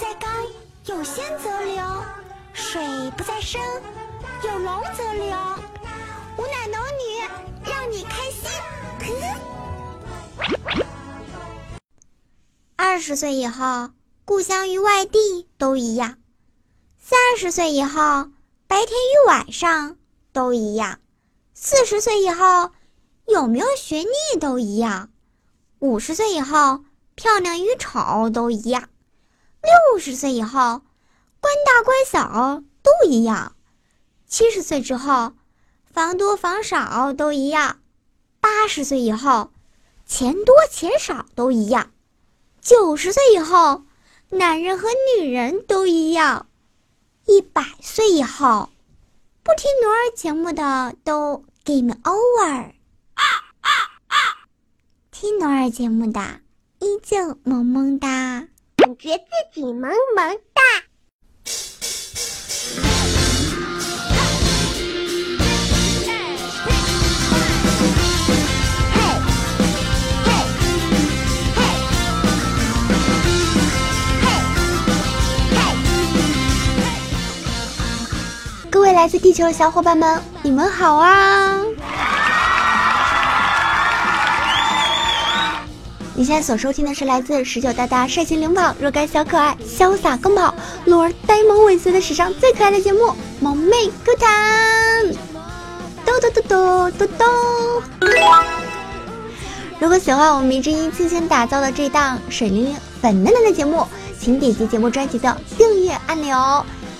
在高，有仙则流；水不在深，有龙则流。吾乃龙女，让你开心。二十岁以后，故乡与外地都一样；三十岁以后，白天与晚上都一样；四十岁以后，有没有学历都一样；五十岁以后，漂亮与丑都一样；六十岁以后，官大官小都一样；七十岁之后，房多房少都一样；八十岁以后，钱多钱少都一样；九十岁以后，男人和女人都一样；一百岁以后，不听暖儿节目的都 game over。听暖儿节目的依旧萌萌哒，感觉自己萌萌哒。各位来自地球的小伙伴们，你们好啊！你现在所收听的是来自十九大大帅气领跑、若干小可爱、潇洒奔跑、鹿儿呆萌尾随的史上最可爱的节目《萌妹 Q 弹》。嘟嘟嘟嘟嘟嘟！如果喜欢我们迷之音精心打造的这档水灵灵、粉嫩嫩的节目，请点击节目专辑的订阅按钮。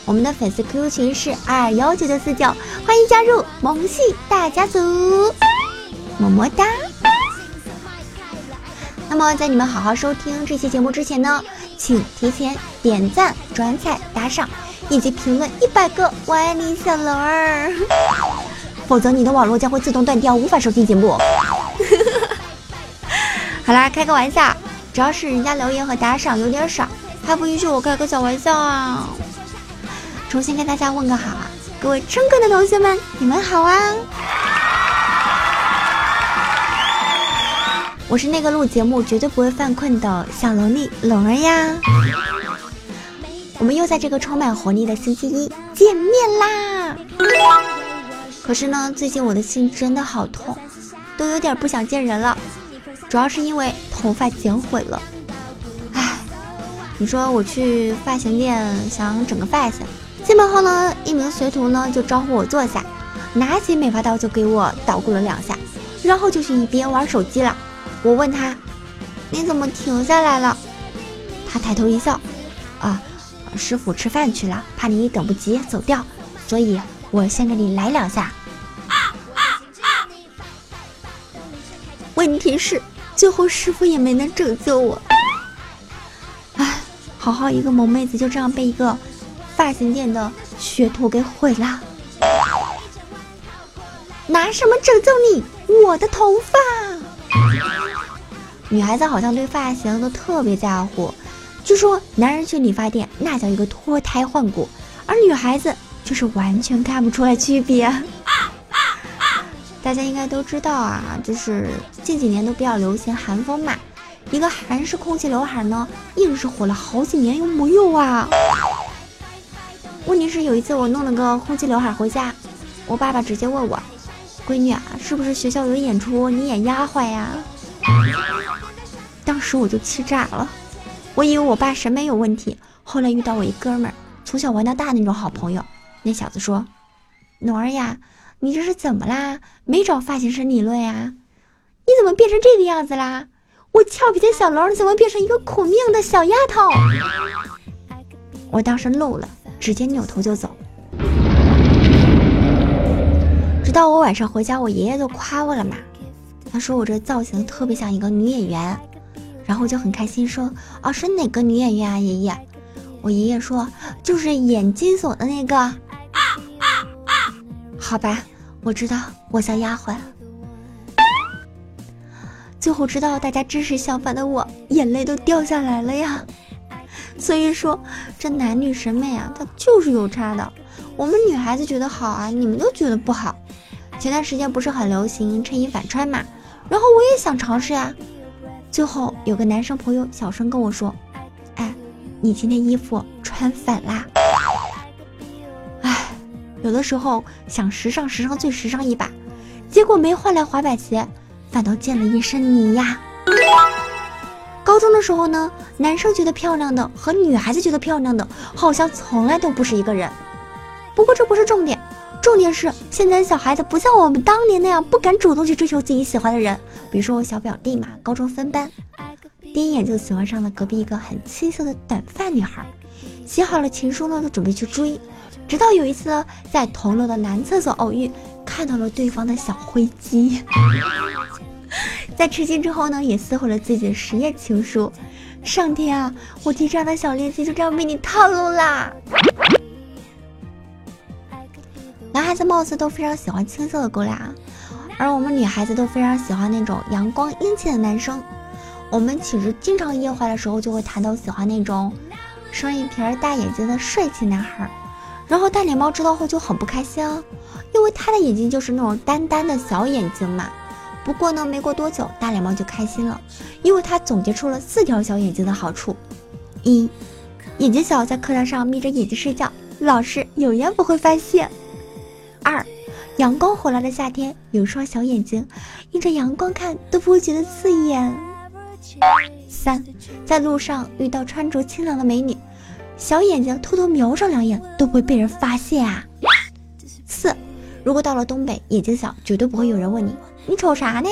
我们的粉丝 QQ 群是二幺九九四九，欢迎加入萌系大家族，么么哒。那么在你们好好收听这期节目之前呢，请提前点赞、转采、打赏以及评论一百个“我爱你”小龙儿，否则你的网络将会自动断掉，无法收听节目。好啦，开个玩笑，主要是人家留言和打赏有点少，还不允许我开个小玩笑啊！重新跟大家问个好啊，各位诚恳的同学们，你们好啊！我是那个录节目绝对不会犯困的小萝莉龙儿呀。我们又在这个充满活力的星期一见面啦！可是呢，最近我的心真的好痛，都有点不想见人了，主要是因为头发剪毁了。唉，你说我去发型店想整个发型。进门后呢，一名学徒呢就招呼我坐下，拿起美发刀就给我捣鼓了两下，然后就去一边玩手机了。我问他：“你怎么停下来了？”他抬头一笑：“啊，师傅吃饭去了，怕你等不及走掉，所以我先给你来两下。”问题是，最后师傅也没能拯救我。唉，好好一个萌妹子就这样被一个。发型店的学徒给毁了，拿什么拯救你？我的头发！女孩子好像对发型都特别在乎，据说男人去理发店那叫一个脱胎换骨，而女孩子就是完全看不出来区别。大家应该都知道啊，就是近几年都比较流行韩风嘛，一个韩式空气刘海呢，硬是火了好几年，有木有啊？问题是有一次我弄了个空气刘海回家，我爸爸直接问我：“闺女啊，是不是学校有演出，你演丫鬟呀？”当时我就气炸了，我以为我爸审美有问题。后来遇到我一哥们儿，从小玩到大那种好朋友，那小子说：“暖儿呀，你这是怎么啦？没找发型师理论呀？你怎么变成这个样子啦？我俏皮的小楼怎么变成一个苦命的小丫头？”我当时怒了。直接扭头就走，直到我晚上回家，我爷爷都夸我了嘛。他说我这造型特别像一个女演员，然后就很开心说：“啊，是哪个女演员啊，爷爷？”我爷爷说：“就是演金锁的那个。”好吧，我知道我像丫鬟。最后知道大家知识相反的我，眼泪都掉下来了呀。所以说，这男女审美啊，它就是有差的。我们女孩子觉得好啊，你们都觉得不好。前段时间不是很流行衬衣反穿嘛，然后我也想尝试呀。最后有个男生朋友小声跟我说：“哎，你今天衣服穿反啦。哎，有的时候想时尚，时尚最时尚一把，结果没换来滑板鞋，反倒溅了一身泥呀。高中的时候呢，男生觉得漂亮的和女孩子觉得漂亮的，好像从来都不是一个人。不过这不是重点，重点是现在小孩子不像我们当年那样不敢主动去追求自己喜欢的人。比如说我小表弟嘛，高中分班，第一眼就喜欢上了隔壁一个很青涩的短发女孩，写好了情书呢，就准备去追。直到有一次在同楼的男厕所偶遇，看到了对方的小灰机。在吃惊之后呢，也撕毁了自己的实验情书。上天啊，我这样的小恋情就这样被你套路啦！男孩子貌似都非常喜欢青涩的姑娘，而我们女孩子都非常喜欢那种阳光英气的男生。我们寝室经常夜话的时候，就会谈到喜欢那种双眼皮、大眼睛的帅气男孩。然后大脸猫知道后就很不开心啊，因为他的眼睛就是那种单单的小眼睛嘛。不过呢，没过多久，大脸猫就开心了，因为他总结出了四条小眼睛的好处：一，眼睛小，在课堂上眯着眼睛睡觉，老师有眼不会发现；阳光火辣的夏天，有双小眼睛，映着阳光看都不会觉得刺眼；三，在路上遇到穿着清凉的美女，小眼睛偷偷瞄上两眼都不会被人发现啊；四，如果到了东北，眼睛小，绝对不会有人问你。你瞅啥呢？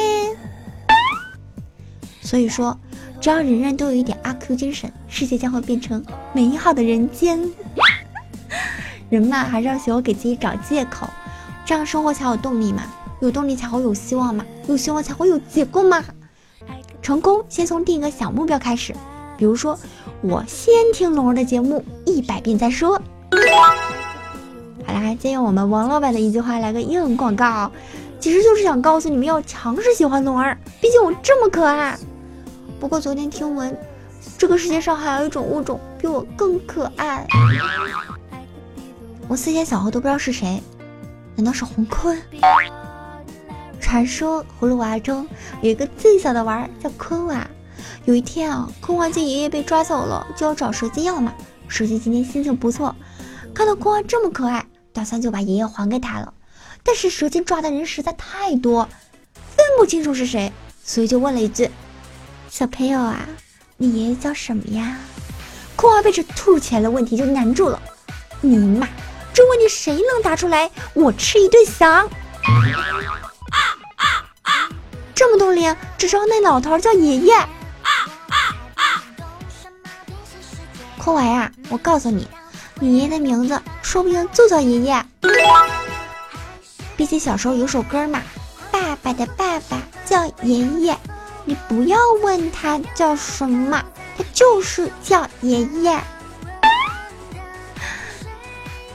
所以说，只要人人都有一点阿 Q 精神，世界将会变成美好的人间。人嘛，还是要学会给自己找借口，这样生活才有动力嘛。有动力才会有希望嘛，有希望才会有结果嘛。成功先从定一个小目标开始，比如说，我先听龙儿的节目一百遍再说。好啦，借用我们王老板的一句话来个英文广告。其实就是想告诉你们要强势喜欢龙儿，毕竟我这么可爱。不过昨天听闻，这个世界上还有一种物种比我更可爱。我四千小号都不知道是谁，难道是红坤？传说葫芦娃中有一个最小的娃儿叫坤娃。有一天啊，坤娃见爷爷被抓走了，就要找蛇精要嘛。蛇精今天心情不错，看到坤娃这么可爱，打算就把爷爷还给他了。但是蛇精抓的人实在太多，分不清楚是谁，所以就问了一句：“小朋友啊，你爷爷叫什么呀？”坤娃被这突如其来的问题就难住了。你妈，这问题谁能答出来，我吃一顿翔！这么多年，只知道那老头叫爷爷。空娃呀，我告诉你，你爷爷的名字说不定就叫爷爷。毕竟小时候有首歌嘛，爸爸的爸爸叫爷爷，你不要问他叫什么，他就是叫爷爷。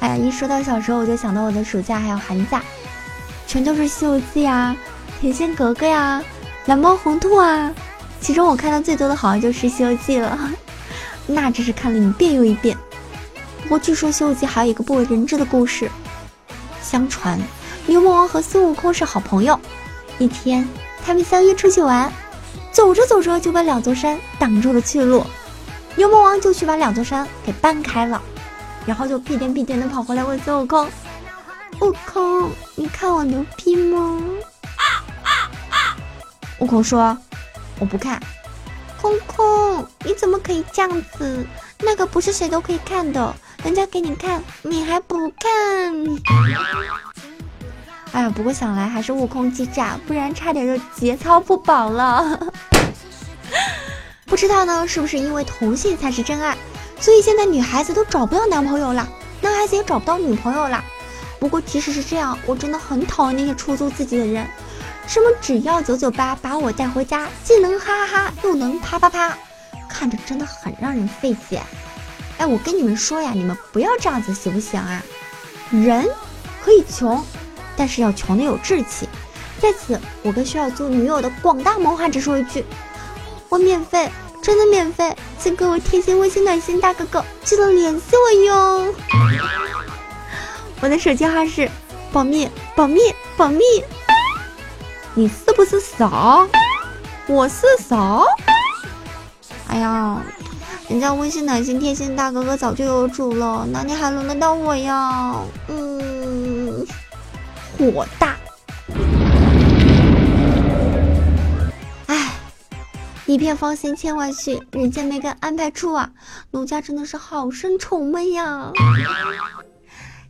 哎呀，一说到小时候，我就想到我的暑假还有寒假，全都是《西游记》啊，《甜心格格》呀，《蓝猫红兔》啊。其中我看的最多的好像就是《西游记》了，那真是看了一遍又一遍。不过据说《西游记》还有一个不为人知的故事，相传。牛魔王和孙悟空是好朋友，一天他们相约出去玩，走着走着就把两座山挡住了去路，牛魔王就去把两座山给搬开了，然后就屁颠屁颠的跑回来问孙悟空：“悟空，你看我牛逼吗？”悟空说：“我不看。”空空，你怎么可以这样子？那个不是谁都可以看的，人家给你看，你还不看？哎呀，不过想来还是悟空机智啊，不然差点就节操不保了。不知道呢，是不是因为同性才是真爱，所以现在女孩子都找不到男朋友了，男孩子也找不到女朋友了。不过即使是这样，我真的很讨厌那些出租自己的人，什么只要九九八把我带回家，既能哈哈哈又能啪啪啪，看着真的很让人费解。哎，我跟你们说呀，你们不要这样子行不行啊？人可以穷。但是要穷的有志气，在此我跟需要租女友的广大萌汉只说一句：我免费，真的免费，请各位贴心微信暖心大哥哥记得联系我哟。我的手机号是保密保密保密。你是不是傻？我是傻。哎呀，人家温馨暖心贴心大哥哥早就有主了，哪里还轮得到我呀？嗯，火大。一片芳心千万绪，人间没个安排处啊！奴家真的是好生愁闷呀。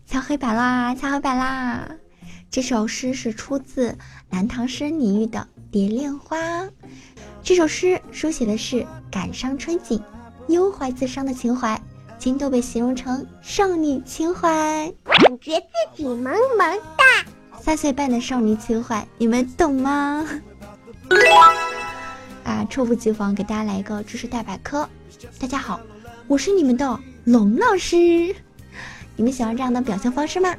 敲黑板啦，敲黑板啦！这首诗是出自南唐诗人李煜的《蝶恋花》。这首诗书写的是感伤春景、忧怀自伤的情怀，今都被形容成少女情怀，感觉自己萌萌哒。三岁半的少女情怀，你们懂吗？啊，猝不及防给大家来一个知识大百科。大家好，我是你们的龙老师。你们喜欢这样的表现方式吗？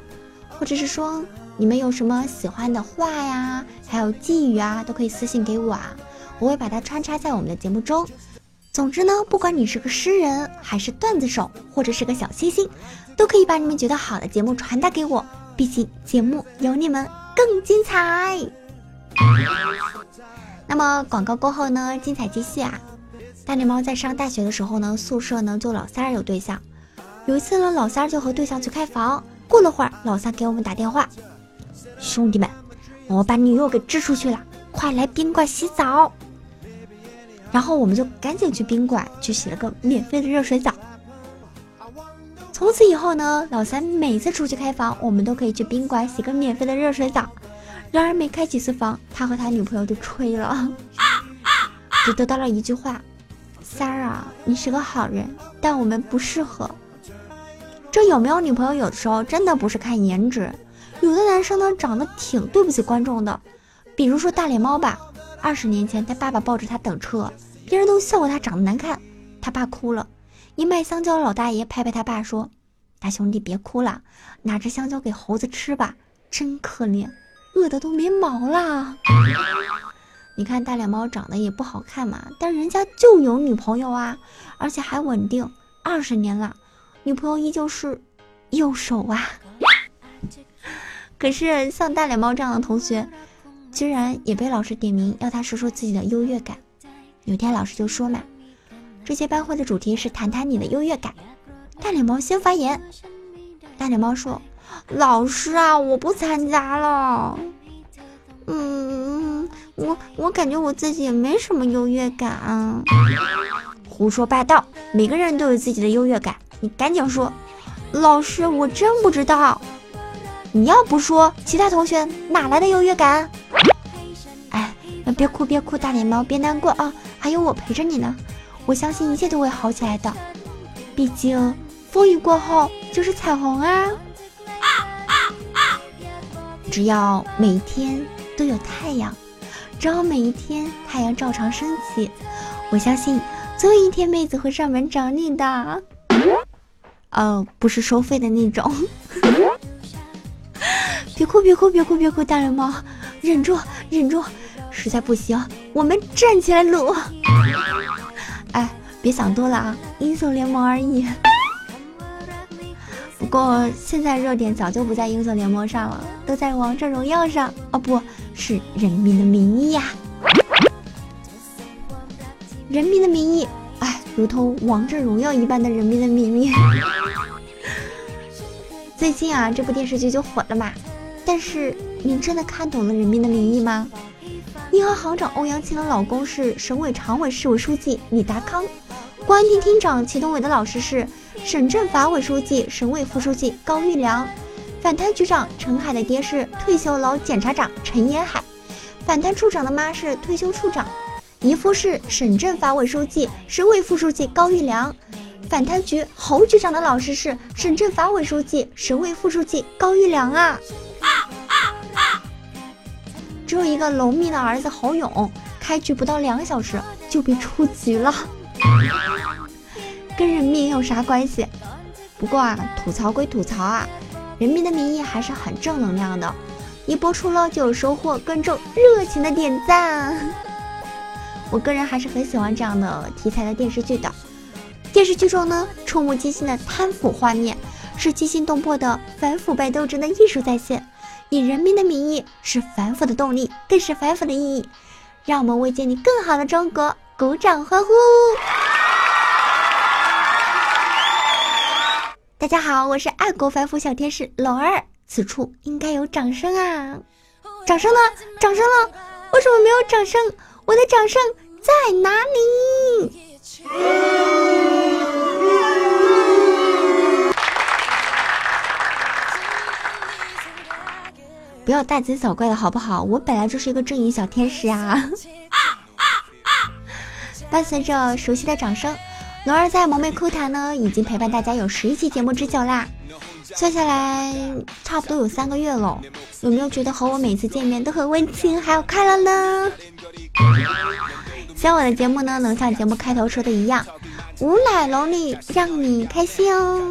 或者是说？你们有什么喜欢的话呀？还有寄语啊，都可以私信给我啊，我会把它穿插在我们的节目中。总之呢，不管你是个诗人，还是段子手，或者是个小星星，都可以把你们觉得好的节目传达给我。毕竟节目有你们更精彩。那么广告过后呢，精彩继续啊！大脸猫在上大学的时候呢，宿舍呢就老三儿有对象。有一次呢，老三儿就和对象去开房，过了会儿，老三给我们打电话。兄弟们，我把女友给支出去了，快来宾馆洗澡。然后我们就赶紧去宾馆去洗了个免费的热水澡。从此以后呢，老三每次出去开房，我们都可以去宾馆洗个免费的热水澡。然而没开几次房，他和他女朋友就吹了，只得到了一句话：“三儿啊，你是个好人，但我们不适合。”这有没有女朋友，有的时候真的不是看颜值。有的男生呢，长得挺对不起观众的，比如说大脸猫吧。二十年前，他爸爸抱着他等车，别人都笑话他长得难看，他爸哭了。一卖香蕉的老大爷拍拍他爸说：“大兄弟别哭了，拿着香蕉给猴子吃吧，真可怜，饿的都没毛了。”你看大脸猫长得也不好看嘛，但人家就有女朋友啊，而且还稳定，二十年了，女朋友依旧是右手啊。可是像大脸猫这样的同学，居然也被老师点名要他说说自己的优越感。有天老师就说嘛：“这届班会的主题是谈谈你的优越感。”大脸猫先发言。大脸猫说：“老师啊，我不参加了。嗯，我我感觉我自己也没什么优越感。胡说八道，每个人都有自己的优越感。你赶紧说，老师，我真不知道。”你要不说，其他同学哪来的优越感？哎，别哭别哭，大脸猫别难过啊，还有我陪着你呢。我相信一切都会好起来的，毕竟风雨过后就是彩虹啊！只要每天都有太阳，只要每一天太阳照常升起，我相信总有一天妹子会上门找你的。呃，不是收费的那种。别哭，别哭，别哭，别哭！大脸猫，忍住，忍住！实在不行，我们站起来撸！哎，别想多了啊，英雄联盟而已。不过现在热点早就不在英雄联盟上了，都在王者荣耀上。哦，不是人民的名义呀！人民的名义，哎，如同王者荣耀一般的人民的名义。最近啊，这部电视剧就火了嘛。但是您真的看懂了《人民的名义》吗？银行行长欧阳晴的老公是省委常委、市委书记李达康，公安厅厅长祁同伟的老师是省政法委书记、省委副书记高玉良，反贪局长陈海的爹是退休老检察长陈延海，反贪处长的妈是退休处长，姨夫是省政法委书记、省委副书记高玉良，反贪局侯局长的老师是省政法委书记、省委副书记高玉良啊。只有一个农民的儿子侯勇，开局不到两个小时就被出局了，跟人命有啥关系？不过啊，吐槽归吐槽啊，《人民的名义》还是很正能量的，一播出了就有收获观众热情的点赞。我个人还是很喜欢这样的题材的电视剧的。电视剧中呢，触目惊心的贪腐画面，是惊心动魄的反腐败斗争的艺术再现。以人民的名义是反腐的动力，更是反腐的意义。让我们为建立更好的中国鼓掌欢呼！大家好，我是爱国反腐小天使龙儿，此处应该有掌声啊！掌声呢？掌声了？为什么没有掌声？我的掌声在哪里？不要大惊小怪的好不好？我本来就是一个正义小天使啊！伴随着熟悉的掌声。龙儿在萌妹哭谈呢，已经陪伴大家有十一期节目之久啦，算下来差不多有三个月了。有没有觉得和我每次见面都很温情，还有快乐呢？希望我的节目呢，能像节目开头说的一样，无奶龙里让你开心哦。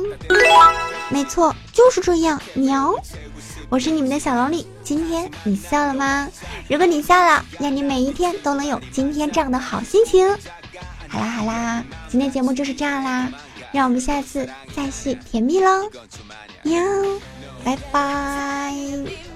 没错，就是这样，喵！我是你们的小龙里，今天你笑了吗？如果你笑了，愿你每一天都能有今天这样的好心情。好啦好啦今天节目就是这样啦让我们下次再续甜蜜喽喵拜拜。